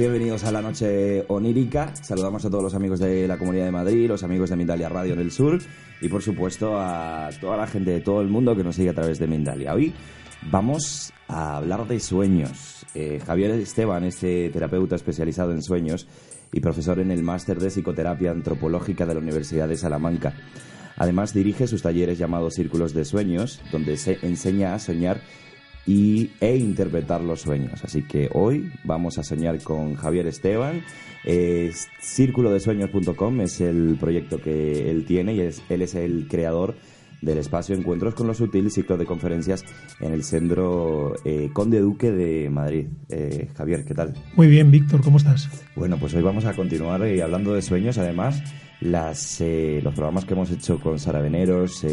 bienvenidos a la noche onírica. Saludamos a todos los amigos de la Comunidad de Madrid, los amigos de Mindalia Radio en el sur y por supuesto a toda la gente de todo el mundo que nos sigue a través de Mindalia. Hoy vamos a hablar de sueños. Eh, Javier Esteban es eh, terapeuta especializado en sueños y profesor en el máster de psicoterapia antropológica de la Universidad de Salamanca. Además dirige sus talleres llamados Círculos de Sueños, donde se enseña a soñar y, e interpretar los sueños. Así que hoy vamos a soñar con Javier Esteban. Eh, Círculodesueños.com es el proyecto que él tiene y es, él es el creador del espacio Encuentros con lo Sutil, ciclo de conferencias en el Centro eh, Conde Duque de Madrid. Eh, Javier, ¿qué tal? Muy bien, Víctor, ¿cómo estás? Bueno, pues hoy vamos a continuar eh, hablando de sueños. Además, las, eh, los programas que hemos hecho con Sara Veneros,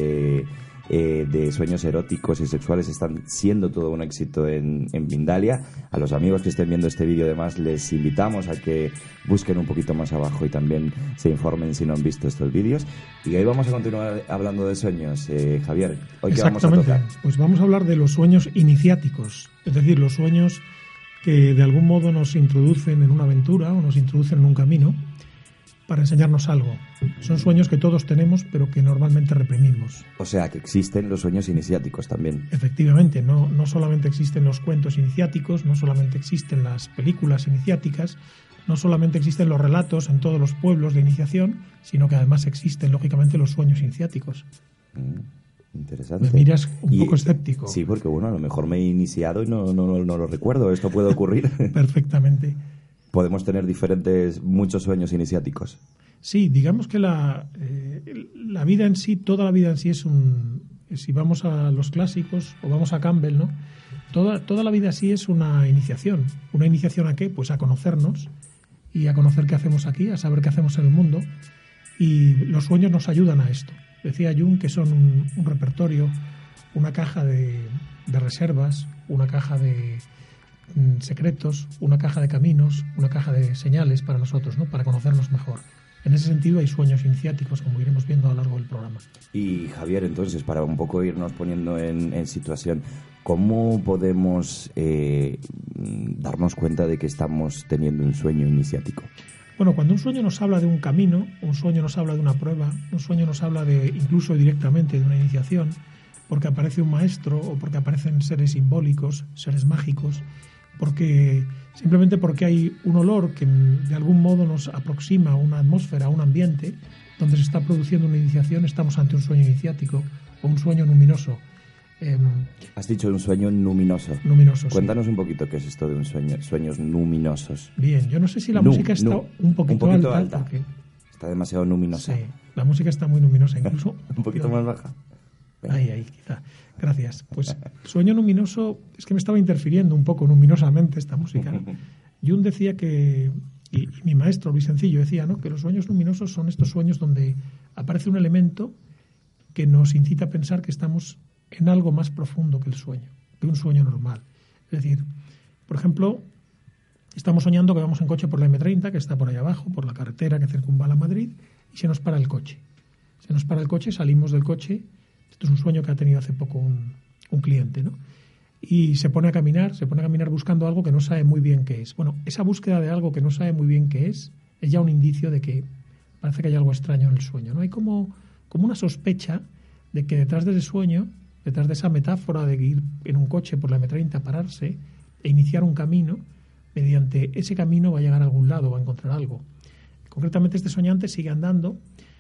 eh, de sueños eróticos y sexuales están siendo todo un éxito en, en. A los amigos que estén viendo este vídeo, además, les invitamos a que busquen un poquito más abajo y también se informen si no han visto estos vídeos. Y hoy vamos a continuar hablando de sueños. Eh, Javier, ¿hoy qué vamos a tocar? Pues vamos a hablar de los sueños iniciáticos, es decir, los sueños que de algún modo nos introducen en una aventura o nos introducen en un camino para enseñarnos algo. Son sueños que todos tenemos, pero que normalmente reprimimos. O sea, que existen los sueños iniciáticos también. Efectivamente, no, no solamente existen los cuentos iniciáticos, no solamente existen las películas iniciáticas, no solamente existen los relatos en todos los pueblos de iniciación, sino que además existen, lógicamente, los sueños iniciáticos. Mm, interesante. Me miras un Y- poco escéptico. Sí, porque bueno, a lo mejor me he iniciado y no, no, no, no lo recuerdo. Esto puede ocurrir. Perfectamente. Podemos tener diferentes, muchos sueños iniciáticos. Sí, digamos que la, eh, la vida en sí, toda la vida en sí es un... Si vamos a los clásicos o vamos a Campbell, ¿no? Toda, toda la vida sí es una iniciación. ¿Una iniciación a qué? Pues a conocernos y a conocer qué hacemos aquí, a saber qué hacemos en el mundo. Y los sueños nos ayudan a esto. Decía Jung que son un, un repertorio, una caja de, de reservas, una caja de secretos, una caja de caminos, una caja de señales para nosotros, ¿no? Para conocernos mejor. En ese sentido hay sueños iniciáticos, como iremos viendo a lo largo del programa. Y Javier, entonces, para un poco irnos poniendo en, en situación, ¿cómo podemos eh, mm, darnos cuenta de que estamos teniendo un sueño iniciático? Bueno, cuando un sueño nos habla de un camino, un sueño nos habla de una prueba, un sueño nos habla de incluso directamente de una iniciación, porque aparece un maestro o porque aparecen seres simbólicos, seres mágicos, porque simplemente porque hay un olor que de algún modo nos aproxima a una atmósfera, a un ambiente donde se está produciendo una iniciación, estamos ante un sueño iniciático o un sueño luminoso. Em, Has dicho un sueño luminoso. luminoso sí. Cuéntanos un poquito qué es esto de un sueño, sueños luminosos. Bien, yo no sé si la Nu, música está nu. un poquito, Un poquito alta, alta. porque Está demasiado luminosa. sí, la música está muy luminosa, incluso Un poquito más baja. Ahí, ahí, quizá. Gracias. Pues sueño luminoso, es que me estaba interfiriendo un poco luminosamente esta música. ¿no? Jung decía que, y, y mi maestro Luis Sencillo decía, ¿no? que los sueños luminosos son estos sueños donde aparece un elemento que nos incita a pensar que estamos en algo más profundo que el sueño, que un sueño normal. Es decir, por ejemplo, estamos soñando que vamos en coche por la M30, que está por ahí abajo, por la carretera que circunvala Madrid, y se nos para el coche. Se nos para el coche, salimos del coche. Esto es un sueño que ha tenido hace poco un, un cliente, ¿no? Y se pone a caminar, se pone a caminar buscando algo que no sabe muy bien qué es. Bueno, esa búsqueda de algo que no sabe muy bien qué es es ya un indicio de que parece que hay algo extraño en el sueño. ¿no? Hay como, como una sospecha de que detrás de ese sueño, detrás de esa metáfora de ir en un coche por la M30, pararse e iniciar un camino, mediante ese camino va a llegar a algún lado, va a encontrar algo. Concretamente este soñante sigue andando.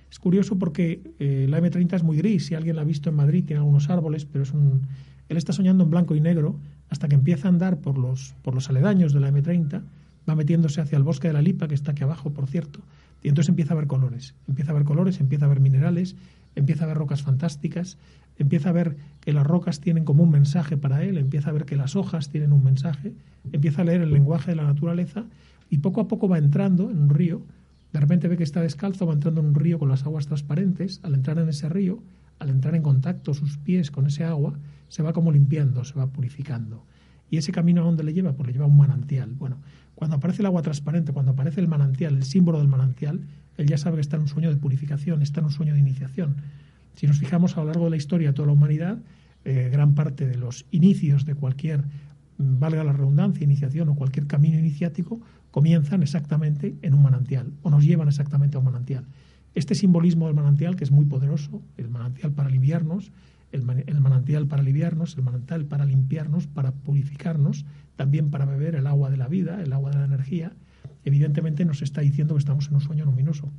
Es curioso porque eh, la M30 es muy gris, si alguien la ha visto en Madrid tiene algunos árboles, pero es un... Él está soñando en blanco y negro hasta que empieza a andar por los, por los aledaños de la M30, va metiéndose hacia el bosque de la Lipa, que está aquí abajo, por cierto, y entonces empieza a ver colores, empieza a ver colores, empieza a ver minerales, empieza a ver rocas fantásticas, empieza a ver que las rocas tienen como un mensaje para él, empieza a ver que las hojas tienen un mensaje, empieza a leer el lenguaje de la naturaleza y poco a poco va entrando en un río, de repente ve que está descalzo, va entrando en un río con las aguas transparentes, al entrar en ese río, al entrar en contacto sus pies con ese agua, se va como limpiando, se va purificando. ¿Y ese camino a dónde le lleva? Pues le lleva a un manantial. Bueno, cuando aparece el agua transparente, cuando aparece el manantial, el símbolo del manantial, él ya sabe que está en un sueño de purificación, está en un sueño de iniciación. Si nos fijamos a lo largo de la historia de toda la humanidad, eh, gran parte de los inicios de cualquier, valga la redundancia, iniciación o cualquier camino iniciático, comienzan exactamente en un manantial o nos llevan exactamente a un manantial. Este simbolismo del manantial, que es muy poderoso, el manantial para aliviarnos, el, manantial para aliviarnos, el manantial para limpiarnos, para purificarnos, también para beber el agua de la vida, el agua de la energía, evidentemente nos está diciendo que estamos en un sueño luminoso.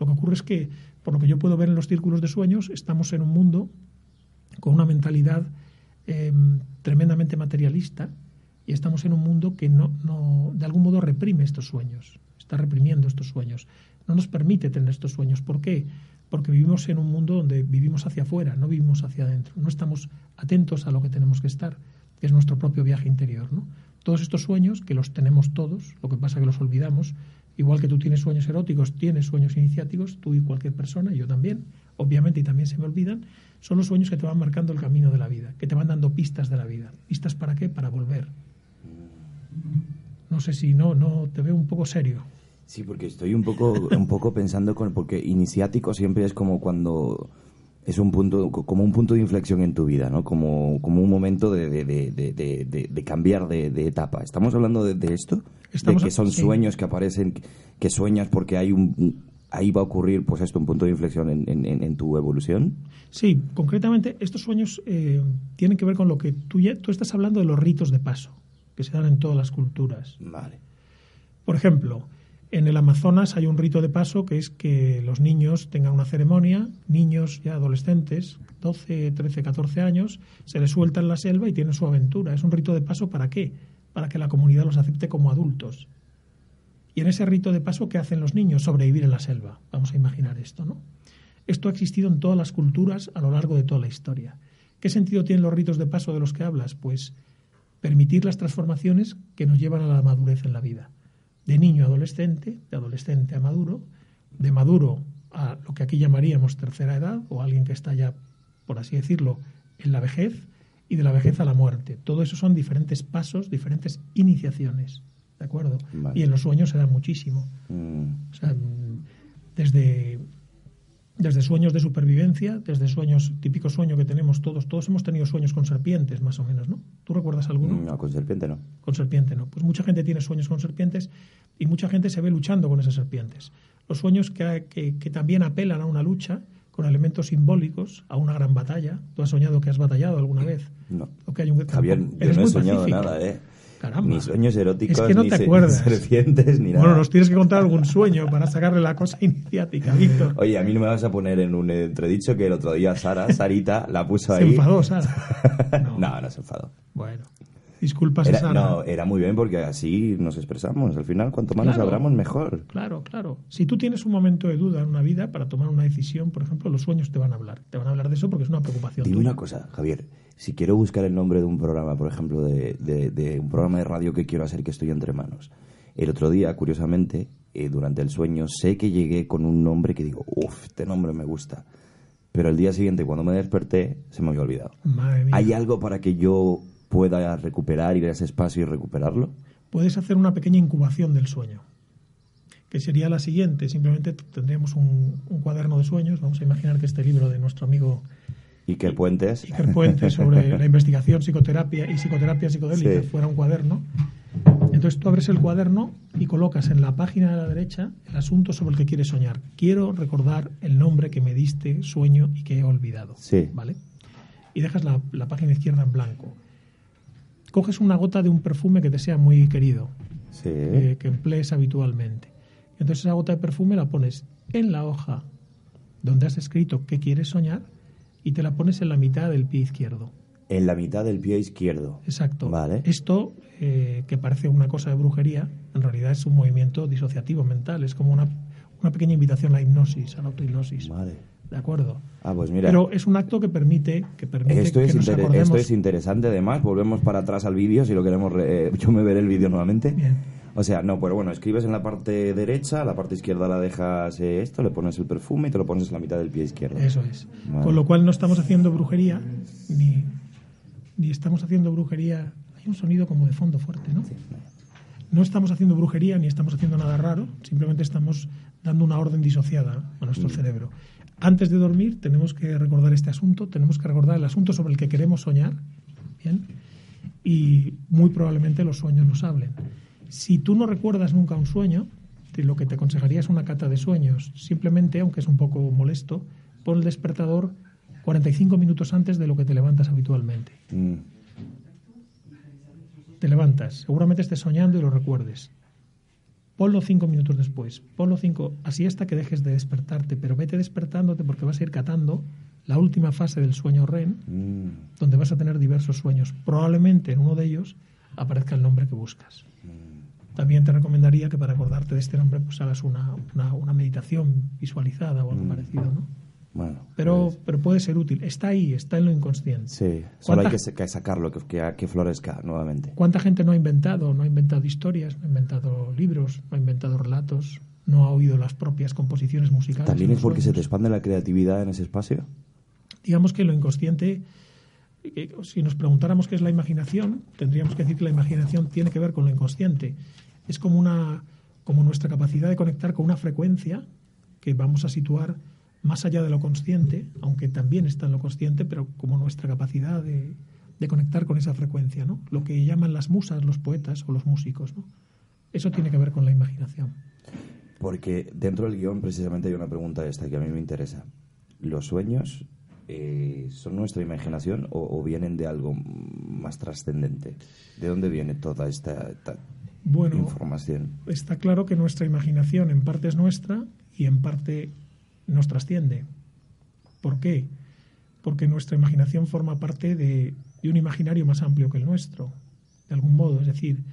Lo que ocurre es que, por lo que yo puedo ver en los círculos de sueños, estamos en un mundo con una mentalidad em, tremendamente materialista y estamos en un mundo que no, no, de algún modo reprime estos sueños, está reprimiendo estos sueños, no nos permite tener estos sueños. ¿Por qué? porque vivimos en un mundo donde vivimos hacia afuera, no vivimos hacia adentro, no estamos atentos a lo que tenemos que estar, que es nuestro propio viaje interior. ¿no? Todos estos sueños, que los tenemos todos, lo que pasa es que los olvidamos, igual que tú tienes sueños eróticos, tienes sueños iniciáticos, tú y cualquier persona, yo también, obviamente, y también se me olvidan, son los sueños que te van marcando el camino de la vida, que te van dando pistas de la vida. ¿Pistas para qué? Para volver. No sé si no, no te veo un poco serio. Sí, porque estoy un poco, un poco pensando con, porque iniciático siempre es como cuando es un punto, como un punto de inflexión en tu vida, ¿no? Como, como un momento de, de, de, de cambiar de, etapa. ¿Estamos hablando de, esto? Estamos, de que son sueños que aparecen, que sueñas porque hay un, ahí va a ocurrir, pues esto, un punto de inflexión en, en, tu evolución. Sí, concretamente estos sueños eh, tienen que ver con lo que tú ya, tú estás hablando de los ritos de paso que se dan en todas las culturas. Vale. Por ejemplo, en el Amazonas hay un rito de paso que es que los niños tengan una ceremonia, niños ya adolescentes, 12, 13, 14 años, se les suelta en la selva y tienen su aventura. Es un rito de paso para qué? Para que la comunidad los acepte como adultos. Y en ese rito de paso, ¿qué hacen los niños? Sobrevivir en la selva. Vamos a imaginar esto, ¿no? Esto ha existido en todas las culturas a lo largo de toda la historia. ¿Qué sentido tienen los ritos de paso de los que hablas? Pues permitir las transformaciones que nos llevan a la madurez en la vida de niño a adolescente, de adolescente a maduro, de maduro a lo que aquí llamaríamos tercera edad, o alguien que está ya, por así decirlo, en la vejez, y de la vejez a la muerte. Todo eso son diferentes pasos, diferentes iniciaciones. ¿De acuerdo? Y en los sueños se da muchísimo. Mm. O sea, desde desde sueños de supervivencia, desde sueños, típico sueño que tenemos todos, todos hemos tenido sueños con serpientes, más o menos, ¿no? ¿Tú recuerdas alguno? No, con serpiente no. Con serpiente no. Pues mucha gente tiene sueños con serpientes y mucha gente se ve luchando con esas serpientes. Los sueños que, que, también apelan a una lucha con elementos simbólicos, a una gran batalla. ¿Tú has soñado que has batallado alguna vez? No. ¿O que hay un... Javier, yo no he soñado nada, ¿eh? Ni sueños eróticos, es que no ni te acuerdas. serpientes, ni nada. Bueno, nos tienes que contar algún sueño para sacarle la cosa iniciática, Víctor. Oye, a mí no me vas a poner en un entredicho que el otro día Sara, Sarita, la puso ahí. ¿Se enfadó, Sara? No, no, se enfadó. Bueno. Disculpas, era, Sara. No, era muy bien porque así nos expresamos. Al final, cuanto más nos abramos, mejor. Claro, claro. Si tú tienes un momento de duda en una vida para tomar una decisión, por ejemplo, los sueños te van a hablar. Te van a hablar de eso porque es una preocupación. Dime una cosa, Javier si quiero buscar el nombre de un programa, por ejemplo, de, un programa de radio que quiero hacer que estoy entre manos, el otro día, curiosamente, eh, durante el sueño, sé que llegué con un nombre que digo, uff, este nombre me gusta. Pero el día siguiente, cuando me desperté, se me había olvidado. ¿Hay algo para que yo pueda recuperar, ir a ese espacio y recuperarlo? Puedes hacer una pequeña incubación del sueño, que sería la siguiente. Simplemente tendríamos un, un cuaderno de sueños. Vamos a imaginar que este libro de nuestro amigo Iker Puentes. Iker Puentes sobre la investigación, psicoterapia y psicoterapia psicodélica fuera un cuaderno. Entonces tú abres el cuaderno y colocas en la página de la derecha el asunto sobre el que quieres soñar. Quiero recordar el nombre que me diste, sueño y que he olvidado. Sí. ¿Vale? Y dejas la, la página izquierda en blanco. Coges una gota de un perfume que te sea muy querido, Sí. eh, que emplees habitualmente. Entonces esa gota de perfume la pones en la hoja donde has escrito que quieres soñar y te la pones en la mitad del pie izquierdo. En la mitad del pie izquierdo. Exacto. Vale. Esto, eh, que parece una cosa de brujería, en realidad es un movimiento disociativo mental. Es como una, una pequeña invitación a la hipnosis, a la autohipnosis. Vale. ¿De acuerdo? Ah, pues mira. Pero es un acto que permite que, permite Esto que es, nos acordemos. esto es interesante, además. Volvemos para atrás al vídeo, si lo queremos. re- eh, yo me veré el vídeo nuevamente. Bien. O sea, no, pero bueno, escribes en la parte derecha, la parte izquierda la dejas eh, esto, le pones el perfume y te lo pones en la mitad del pie izquierdo. Eso es. Vale. Con lo cual no estamos haciendo brujería, ni, ni estamos haciendo brujería. Hay un sonido como de fondo fuerte, ¿no? No estamos haciendo brujería ni estamos haciendo nada raro, simplemente estamos dando una orden disociada a Mm. nuestro cerebro. Antes de dormir tenemos que recordar este asunto, tenemos que recordar el asunto sobre el que queremos soñar, ¿bien? Y muy probablemente los sueños nos hablen. Si tú no recuerdas nunca un sueño, lo que te aconsejaría es una cata de sueños. Simplemente, aunque es un poco molesto, pon el despertador 45 minutos antes de lo que te levantas habitualmente. Mm, Te levantas, seguramente estés soñando y lo recuerdes. Ponlo cinco minutos después, ponlo cinco, así hasta que dejes de despertarte, pero vete despertándote porque vas a ir catando la última fase del sueño REM, mm. donde vas a tener diversos sueños. Probablemente en uno de ellos aparezca el nombre que buscas. También te recomendaría que para acordarte de este nombre pues hagas una, una, una meditación visualizada o algo Mm. parecido, ¿no? Bueno. Pero, pues, pero puede ser útil. Está ahí, está en lo inconsciente. sí, solo hay ¿Cuánta- que, sa- que sacarlo, que, que, que florezca nuevamente. ¿Cuánta gente no ha inventado? No ha inventado historias, no ha inventado libros, no ha inventado relatos, no ha oído las propias composiciones musicales. ¿También es porque se te expande la creatividad en ese espacio? Digamos que lo inconsciente, eh, si nos preguntáramos qué es la imaginación, tendríamos que decir que la imaginación tiene que ver con lo inconsciente. Es como, una, como nuestra capacidad de conectar con una frecuencia que vamos a situar más allá de lo consciente, aunque también está en lo consciente, pero como nuestra capacidad de, de conectar con esa frecuencia, ¿no? Lo que llaman las musas, los poetas o los músicos, ¿no? Eso tiene que ver con la imaginación. Porque dentro del guion precisamente hay una pregunta esta que a mí me interesa. ¿Los sueños eh, son nuestra imaginación o, vienen de algo más trascendente? ¿De dónde viene toda esta Bueno, información? está claro que nuestra imaginación en parte es nuestra y en parte nos trasciende. ¿Por qué? Porque nuestra imaginación forma parte de, de un imaginario más amplio que el nuestro, de algún modo. Es decir,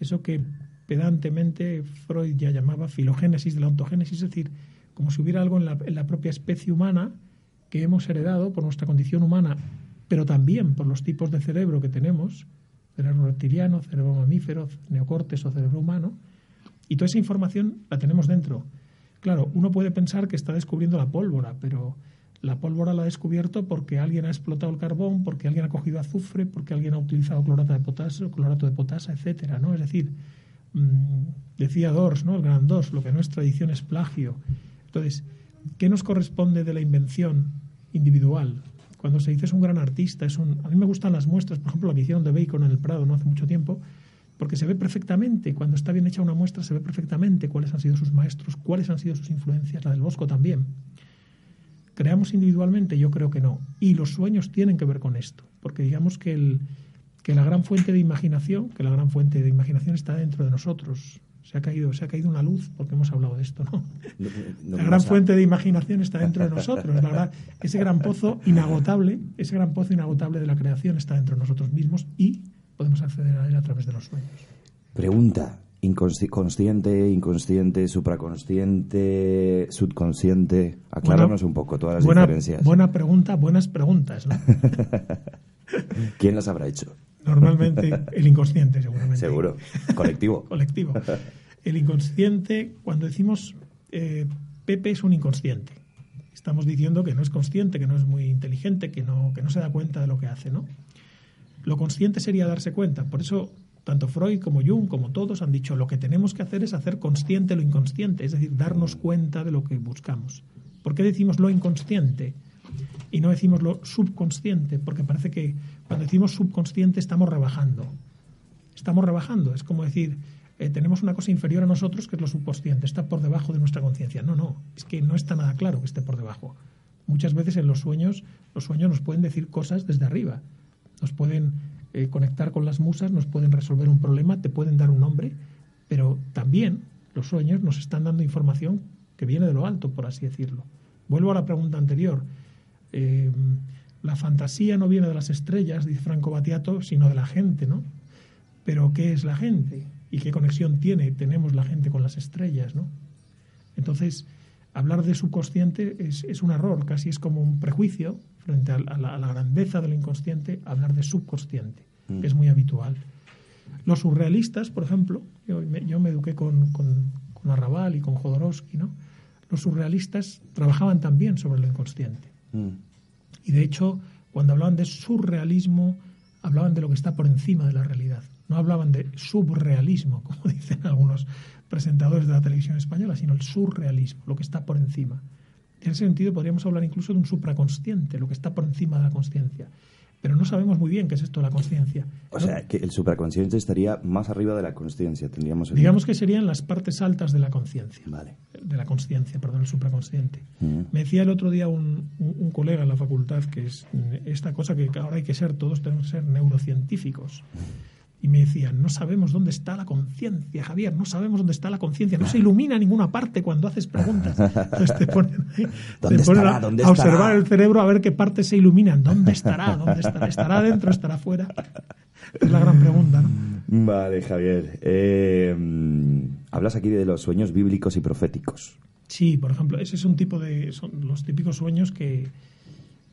eso que pedantemente Freud ya llamaba filogénesis de la ontogénesis, es decir, como si hubiera algo en la, en la propia especie humana que hemos heredado por nuestra condición humana, pero también por los tipos de cerebro que tenemos, cerebro reptiliano, cerebro mamífero, neocortes o cerebro humano, y toda esa información la tenemos dentro. Claro, uno puede pensar que está descubriendo la pólvora, pero la pólvora la ha descubierto porque alguien ha explotado el carbón, porque alguien ha cogido azufre, porque alguien ha utilizado clorato de potasio, clorato de potasa, etcétera, ¿no? Es decir, mmm, decía Dors, ¿no? El gran Dors, lo que no es tradición es plagio. Entonces, ¿qué nos corresponde de la invención individual? Cuando se dice es un gran artista, es un... a mí me gustan las muestras, por ejemplo, la que hicieron de Bacon en el Prado no hace mucho tiempo, porque se ve perfectamente, cuando está bien hecha una muestra, se ve perfectamente cuáles han sido sus maestros, cuáles han sido sus influencias, la del Bosco también. ¿Creamos individualmente? Yo creo que no. Y los sueños tienen que ver con esto, porque digamos que, el, que la gran fuente de imaginación, que la gran fuente de imaginación está dentro de nosotros. Se ha caído, se ha caído una luz porque hemos hablado de esto, ¿no? No- no la gran fuente de imaginación está dentro de nosotros, la verdad. Ese gran pozo inagotable, ese gran pozo inagotable de la creación está dentro de nosotros mismos y podemos acceder a él a través de los sueños. Pregunta. Inconsci- consciente, inconsciente, supraconsciente, subconsciente. Acláranos un poco todas las buena, diferencias. buena pregunta, buenas preguntas. ¿no? ¿Quién las habrá hecho? Normalmente el inconsciente, seguramente. Seguro. Colectivo. Colectivo. El inconsciente, cuando decimos eh, Pepe es un inconsciente, estamos diciendo que no es consciente, que no es muy inteligente, que no, que no se da cuenta de lo que hace, ¿no? Lo consciente sería darse cuenta. Por eso, tanto Freud como Jung, como todos, han dicho lo que tenemos que hacer es hacer consciente lo inconsciente, es decir, darnos cuenta de lo que buscamos. ¿Por qué decimos lo inconsciente y no decimos lo subconsciente? Porque parece que cuando decimos subconsciente estamos rebajando. Estamos rebajando. Es como decir, eh, tenemos una cosa inferior a nosotros que es lo subconsciente, está por debajo de nuestra conciencia. No, no, es que no está nada claro que esté por debajo. Muchas veces en los sueños, los sueños nos pueden decir cosas desde arriba, nos pueden eh, conectar con las musas, nos pueden resolver un problema, te pueden dar un nombre, pero también los sueños nos están dando información que viene de lo alto, por así decirlo. Vuelvo a la pregunta anterior. Eh, la fantasía no viene de las estrellas, dice Franco Battiato, sino de la gente, ¿no? Pero ¿qué es la gente? ¿Y qué conexión tiene, tenemos la gente con las estrellas, ¿no? Entonces, hablar de subconsciente es, es un error, casi es como un prejuicio frente a, la, grandeza del inconsciente, hablar de subconsciente, que es muy habitual. Los surrealistas, por ejemplo, yo me, yo me eduqué con, con, con, Arrabal y con Jodorowsky, ¿no? Los surrealistas trabajaban también sobre lo inconsciente. Mm. Y de hecho, cuando hablaban de surrealismo, hablaban de lo que está por encima de la realidad. No hablaban de subrealismo, como dicen algunos presentadores de la televisión española, sino el surrealismo, lo que está por encima. En ese sentido, podríamos hablar incluso de un supraconsciente, lo que está por encima de la conciencia pero no sabemos muy bien qué es esto la conciencia. O sea, que el supraconsciente estaría más arriba de la conciencia, tendríamos. Digamos que serían las partes altas de la conciencia. Vale. De la conciencia, perdón, el supraconsciente. Mm. Me decía el otro día un, un, colega en la facultad que es esta cosa que ahora hay que ser, todos tenemos que ser neurocientíficos. Y me decían, no sabemos dónde está la conciencia, Javier, no sabemos dónde está la conciencia, no se ilumina ninguna parte cuando haces preguntas. Entonces te ponen, a, observar el cerebro a ver qué partes se iluminan, ¿dónde estará? ¿Dónde estará? ¿Estará dentro? ¿Estará fuera? Es la gran pregunta, ¿no? Vale, Javier. Eh, hablas aquí de los sueños bíblicos y proféticos. Sí, por ejemplo, ese es un tipo de. son los típicos sueños que,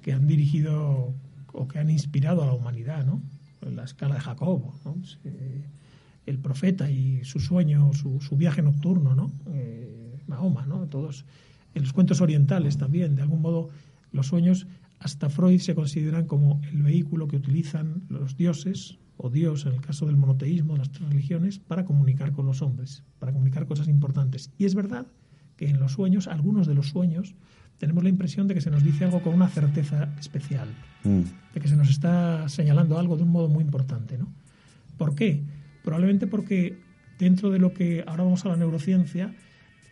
que han dirigido o que han inspirado a la humanidad, ¿no? La escala de Jacobo, el profeta y su sueño, su, viaje nocturno, ¿no? Eh, Mahoma, ¿no? Todos, en los cuentos orientales también, de algún modo, los sueños, hasta Freud se consideran como el vehículo que utilizan los dioses, o Dios en el caso del monoteísmo, de las tres religiones, para comunicar con los hombres, para comunicar cosas importantes. Y es verdad que en los sueños, algunos de los sueños, tenemos la impresión de que se nos dice algo con una certeza especial, mm. de que se nos está señalando algo de un modo muy importante. ¿no? ¿Por qué? Probablemente porque dentro de lo que ahora vamos a la neurociencia,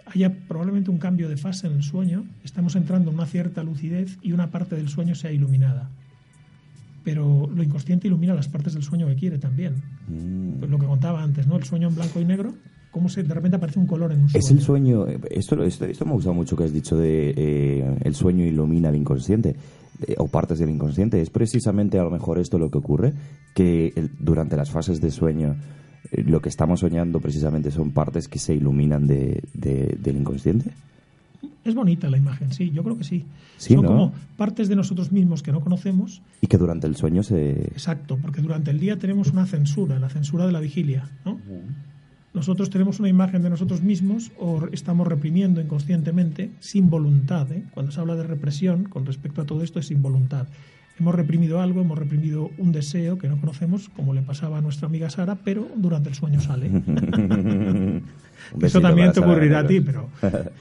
haya probablemente un cambio de fase en el sueño, estamos entrando en una cierta lucidez y una parte del sueño sea iluminada. Pero lo inconsciente ilumina las partes del sueño que quiere también. Mm. Pues lo que contaba antes, ¿no? El sueño en blanco y negro cómo se, de repente aparece un color en un sueño. Es el sueño, esto, esto, esto me ha gustado mucho que has dicho de eh, el sueño ilumina el inconsciente eh, o partes del inconsciente. Es precisamente a lo mejor esto lo que ocurre, que durante las fases de sueño eh, lo que estamos soñando precisamente son partes que se iluminan de, del inconsciente. Es bonita la imagen, sí, yo creo que sí. Son como partes de nosotros mismos que no conocemos. Y que durante el sueño se... Exacto, porque durante el día tenemos una censura, la censura de la vigilia, ¿no? Nosotros tenemos una imagen de nosotros mismos o estamos reprimiendo inconscientemente sin voluntad. ¿eh? Cuando se habla de represión con respecto a todo esto es sin voluntad. Hemos reprimido algo, hemos reprimido un deseo que no conocemos, como le pasaba a nuestra amiga Sara, pero durante el sueño sale. Eso también te ocurrirá a ti, pero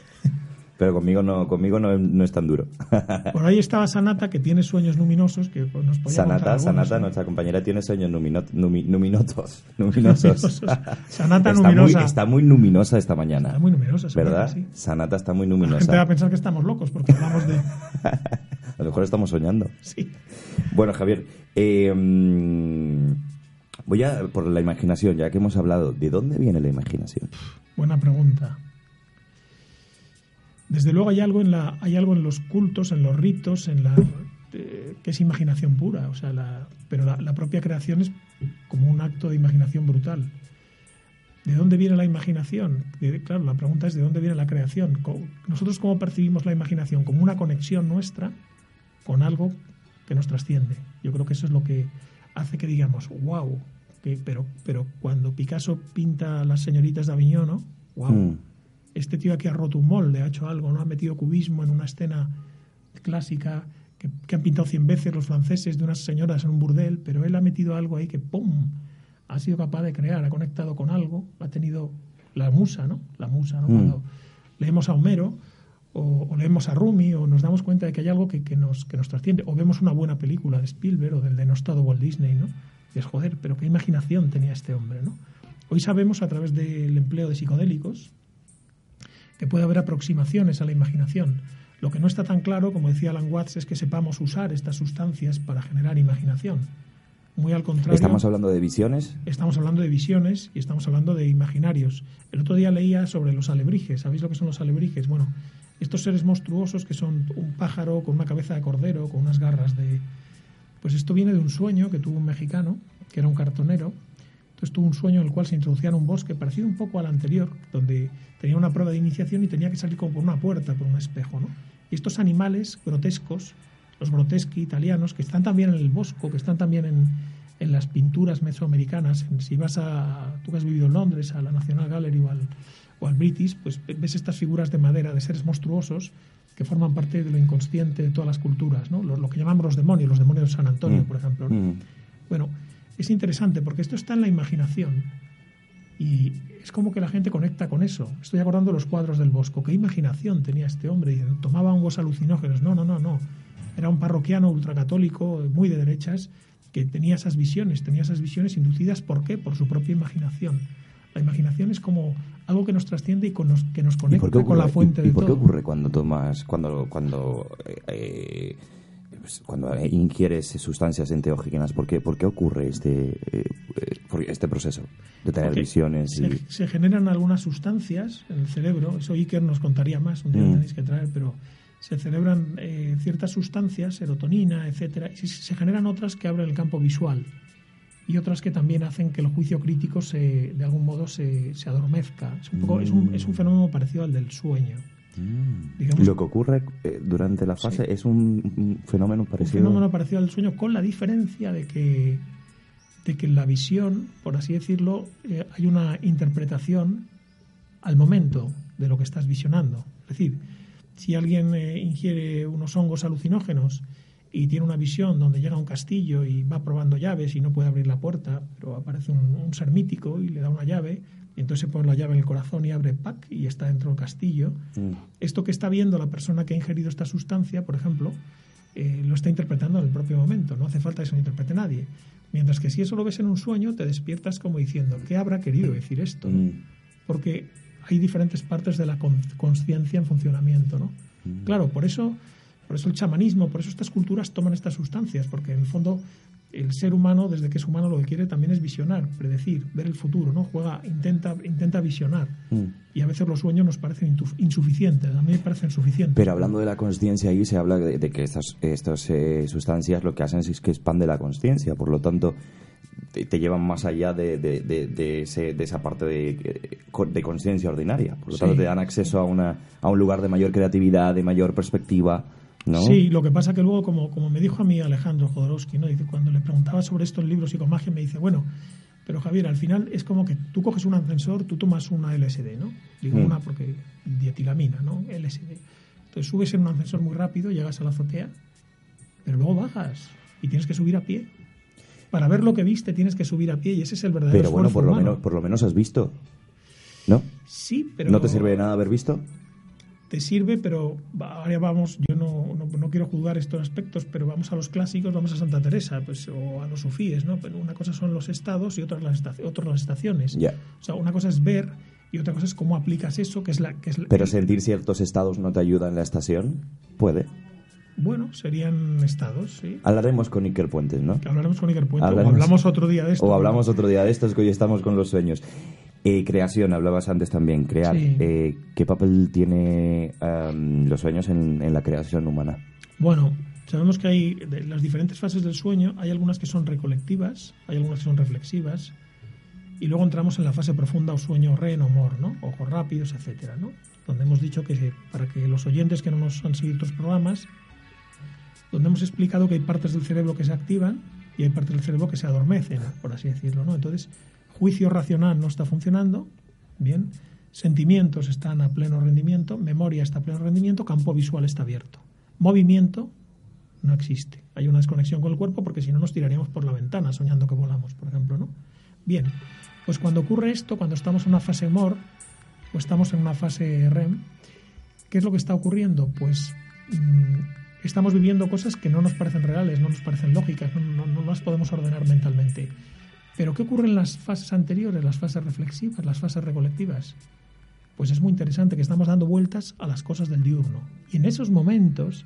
pero conmigo no, conmigo no, no es tan duro. Por ahí estaba Sanata, que tiene sueños luminosos, que nos Sanata, Sanata, nuestra compañera, tiene sueños luminosos. luminosos. Sanata está luminosa. Muy, está muy luminosa esta mañana. Está muy luminosa, ¿verdad? Sanata está muy luminosa. La gente va a pensar que estamos locos porque hablamos de... a lo mejor estamos soñando. Sí. Bueno, Javier, eh, voy a por la imaginación, ya que hemos hablado, ¿de dónde viene la imaginación? Buena pregunta. Desde luego hay algo en la, hay algo en los cultos, en los ritos, en la eh, que es imaginación pura, o sea, la, pero la, propia creación es como un acto de imaginación brutal. ¿De dónde viene la imaginación? claro, la pregunta es ¿de dónde viene la creación? Nosotros cómo percibimos la imaginación como una conexión nuestra con algo que nos trasciende. Yo creo que eso es lo que hace que digamos, wow, pero, pero cuando Picasso pinta las señoritas de Aviñón, ¿no? Wow este tío aquí ha roto un molde, ha hecho algo, ¿no? Ha metido cubismo en una escena clásica que, han pintado cien veces los franceses de unas señoras en un burdel, pero él ha metido algo ahí que ¡pum! ha sido capaz de crear, ha conectado con algo, ha tenido la musa, ¿no? La musa, ¿no? Mm. Cuando leemos a Homero o, leemos a Rumi o nos damos cuenta de que hay algo que, nos, que nos trasciende, o vemos una buena película de Spielberg o del denostado Walt Disney, ¿no? Y es joder, pero qué imaginación tenía este hombre, ¿no? Hoy sabemos a través del empleo de psicodélicos que puede haber aproximaciones a la imaginación. Lo que no está tan claro, como decía Alan Watts, es que sepamos usar estas sustancias para generar imaginación. Muy al contrario. ¿Estamos hablando de visiones? Estamos hablando de visiones y estamos hablando de imaginarios. El otro día leía sobre los alebrijes. ¿Sabéis lo que son los alebrijes? Bueno, estos seres monstruosos que son un pájaro con una cabeza de cordero, con unas garras de... Pues esto viene de un sueño que tuvo un mexicano, que era un cartonero. Entonces tuvo un sueño en el cual se introducía en un bosque parecido un poco al anterior, donde tenía una prueba de iniciación y tenía que salir como por una puerta, por un espejo, ¿no? Y estos animales grotescos, los groteschi italianos, que están también en el bosco, que están también en, en las pinturas mesoamericanas, si vas a, tú que has vivido en Londres, a la National Gallery o al, o al British, pues ves estas figuras de madera de seres monstruosos que forman parte de lo inconsciente de todas las culturas, ¿no? lo, que llamamos los demonios, los demonios de San Antonio, mm. por ejemplo. Mm. Bueno, es interesante porque esto está en la imaginación y es como que la gente conecta con eso. Estoy acordando los cuadros del Bosco. ¿Qué imaginación tenía este hombre? Tomaba hongos alucinógenos. No, no, no, no. Era un parroquiano ultracatólico, muy de derechas, que tenía esas visiones. Tenía esas visiones inducidas, ¿por qué? Por su propia imaginación. La imaginación es como algo que nos trasciende y que nos conecta con la fuente de ¿Y por qué ocurre cuando tomas, cuando, cuando eh, pues, cuando ingieres sustancias enteógenas, ¿por qué, por qué ocurre este, eh, este proceso de tener visiones? Se, se, generan algunas sustancias en el cerebro, eso Iker nos contaría más, un día mm. tenéis que traer, pero se celebran eh, ciertas sustancias, serotonina, etcétera, y se generan otras que abren el campo visual y otras que también hacen que el juicio crítico se, de algún modo se, se adormezca. Es un, poco, es, un, es un fenómeno parecido al del sueño. Lo que ocurre eh, durante la fase es un, fenómeno parecido. Un fenómeno parecido al sueño, con la diferencia de que, de que en la visión, por así decirlo, eh, hay una interpretación al momento de lo que estás visionando. Es decir, si alguien eh, ingiere unos hongos alucinógenos y tiene una visión donde llega a un castillo y va probando llaves y no puede abrir la puerta, pero aparece un, un ser mítico y le da una llave, entonces pone la llave en el corazón y abre pack y está dentro del castillo. Mm. Esto que está viendo la persona que ha ingerido esta sustancia, por ejemplo, eh, lo está interpretando en el propio momento. No hace falta que se lo interprete nadie. Mientras que si eso lo ves en un sueño, te despiertas como diciendo, ¿qué habrá querido decir esto? Mm. Porque hay diferentes partes de la conciencia en funcionamiento. ¿no? Mm. Claro, por eso, por eso el chamanismo, por eso estas culturas toman estas sustancias, porque en el fondo el ser humano, desde que es humano, lo que quiere también es visionar, predecir, ver el futuro, ¿no? Juega, intenta, intenta visionar. Mm. Y a veces los sueños nos parecen insuficientes, a mí me parecen suficientes. Pero hablando de la conciencia ahí se habla de, que estas, estas eh, sustancias lo que hacen es que expande la conciencia, por lo tanto te, llevan más allá de, de, de, esa parte de, conciencia ordinaria. Por lo tanto te dan acceso a, una, a un lugar de mayor creatividad, de mayor perspectiva Sí, lo que pasa que luego, como, como me dijo a mí Alejandro Jodorowsky, ¿no? dice, cuando le preguntaba sobre esto en el libro Psicomagia, me dice, bueno, pero Javier, al final es como que tú coges un ascensor, tú tomas una LSD, ¿no? Digo mm. una porque dietilamina, ¿no? LSD. Entonces subes en un ascensor muy rápido, llegas a la azotea, pero luego bajas y tienes que subir a pie. Para ver lo que viste tienes que subir a pie y ese es el verdadero Pero bueno, por lo, menos, por lo menos has visto, ¿no? Sí, pero... ¿No te sirve de nada haber visto? te sirve, pero ahora vamos, yo no, no, quiero juzgar estos aspectos, pero vamos a los clásicos, vamos a Santa Teresa, pues, o a los sufíes, ¿no? Pero una cosa son los estados y otra las, otras las estaciones. O sea, una cosa es ver y otra cosa es cómo aplicas eso, que es la... Que es pero sentir ciertos estados no te ayuda en la estación, puede. Bueno, serían estados, sí. Hablaremos con Iker Puentes, ¿no? Hablaremos con Iker Puentes, o hablamos otro día de esto. O hablamos otro día de esto, es que hoy estamos con los sueños. Eh, creación, hablabas antes también, crear. Eh, ¿Qué papel tiene los sueños en, la creación humana? Bueno, sabemos que hay las diferentes fases del sueño, hay algunas que son recolectivas, hay algunas que son reflexivas, y luego entramos en la fase profunda o sueño REN o ¿no? Ojos rápidos, etcétera, ¿no? Donde hemos dicho que para que los oyentes que no nos han seguido otros programas, donde hemos explicado que hay partes del cerebro que se activan y hay partes del cerebro que se adormecen, por así decirlo, ¿no? Entonces, juicio racional no está funcionando, bien, sentimientos están a pleno rendimiento, memoria está a pleno rendimiento, campo visual está abierto. Movimiento no existe. Hay una desconexión con el cuerpo porque si no nos tiraríamos por la ventana soñando que volamos, por ejemplo, ¿no? Bien, pues cuando ocurre esto, cuando estamos en una fase MOR o estamos en una fase REM, ¿qué es lo que está ocurriendo? Pues mm, estamos viviendo cosas que no nos parecen reales, no nos parecen lógicas, no, no las podemos ordenar mentalmente Pero ¿qué ocurre en las fases anteriores, las fases reflexivas, las fases recolectivas? Pues es muy interesante que estamos dando vueltas a las cosas del diurno. Y en esos momentos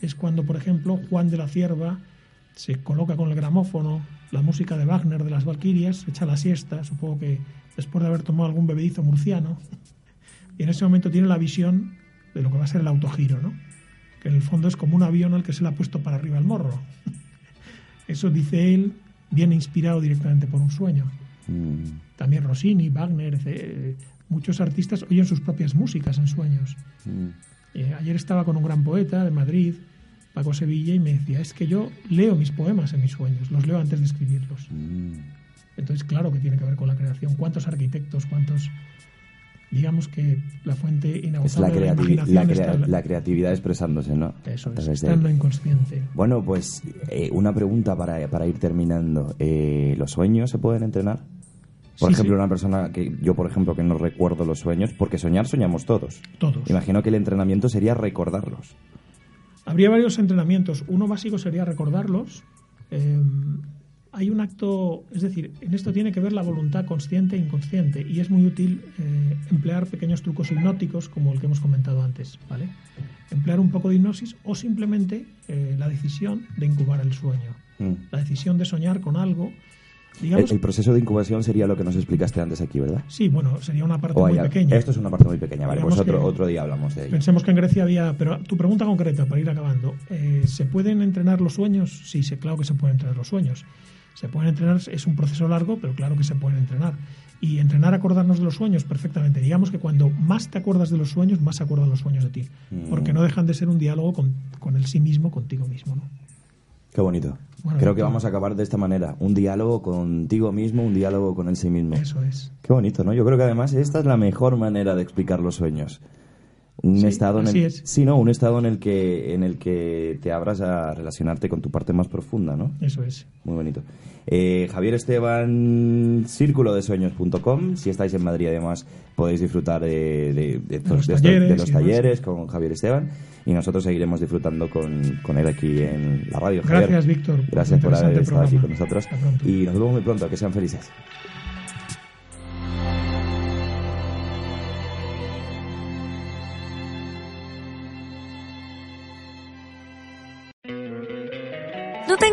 es cuando, por ejemplo, Juan de la Cierva se coloca con el gramófono, la música de Wagner de las Valquirias, echa la siesta, supongo que después de haber tomado algún bebedizo murciano, y en ese momento tiene la visión de lo que va a ser el autogiro, ¿no? que en el fondo es como un avión al que se le ha puesto para arriba el morro. Eso, dice él, viene inspirado directamente por un sueño. Mm. También Rossini, Wagner, muchos artistas oyen sus propias músicas en sueños. Mm. Eh, ayer estaba con un gran poeta de Madrid, Paco Sevilla, y me decía, es que yo leo mis poemas en mis sueños, los leo antes de escribirlos. Mm. Entonces, claro que tiene que ver con la creación. ¿Cuántos arquitectos, cuántos digamos que la fuente inagotable la, de la, la, la, creatividad expresándose, ¿no? Eso es, está en lo inconsciente. Bueno, pues eh, una pregunta para, para ir terminando. Eh, ¿Los sueños se pueden entrenar? Por ejemplo, una persona que yo, por ejemplo, que no recuerdo los sueños, porque soñar soñamos todos. Todos. Imagino que el entrenamiento sería recordarlos. Habría varios entrenamientos. Uno básico sería recordarlos. Eh, hay un acto, es decir, en esto tiene que ver la voluntad consciente e inconsciente y es muy útil eh, emplear pequeños trucos hipnóticos como el que hemos comentado antes, ¿vale? Emplear un poco de hipnosis o simplemente eh, la decisión de incubar el sueño, mm. la decisión de soñar con algo. el, proceso de incubación sería lo que nos explicaste antes aquí, ¿verdad? Sí, bueno, sería una parte muy pequeña. Esto es una parte muy pequeña, vale, pues otro, otro día hablamos de ello. Pensemos que en Grecia había, pero tu pregunta concreta, para ir acabando, eh, ¿se pueden entrenar los sueños? Sí, sí, claro que se pueden entrenar los sueños. Se pueden entrenar, es un proceso largo, pero claro que se pueden entrenar. Y entrenar a acordarnos de los sueños perfectamente. Digamos que cuando más te acuerdas de los sueños, más se acuerdan los sueños de ti. Mm. Porque no dejan de ser un diálogo con, con el sí mismo, contigo mismo. ¿no? Qué bonito. Creo que vamos a acabar de esta manera. Un diálogo contigo mismo, un diálogo con el sí mismo. Eso es. Qué bonito, ¿no? Yo creo que además esta es la mejor manera de explicar los sueños un estado en el sí no un estado en el que en el que te abras a relacionarte con tu parte más profunda no eso es. Muy bonito. Eh, Javier Esteban círculo de sueños.com si estáis en Madrid además podéis disfrutar de, los, talleres, con Javier Esteban. Y nosotros seguiremos disfrutando con, con él aquí en la radio. Gracias Víctor. gracias por haber estado aquí con nosotros. Y nos vemos muy pronto que sean felices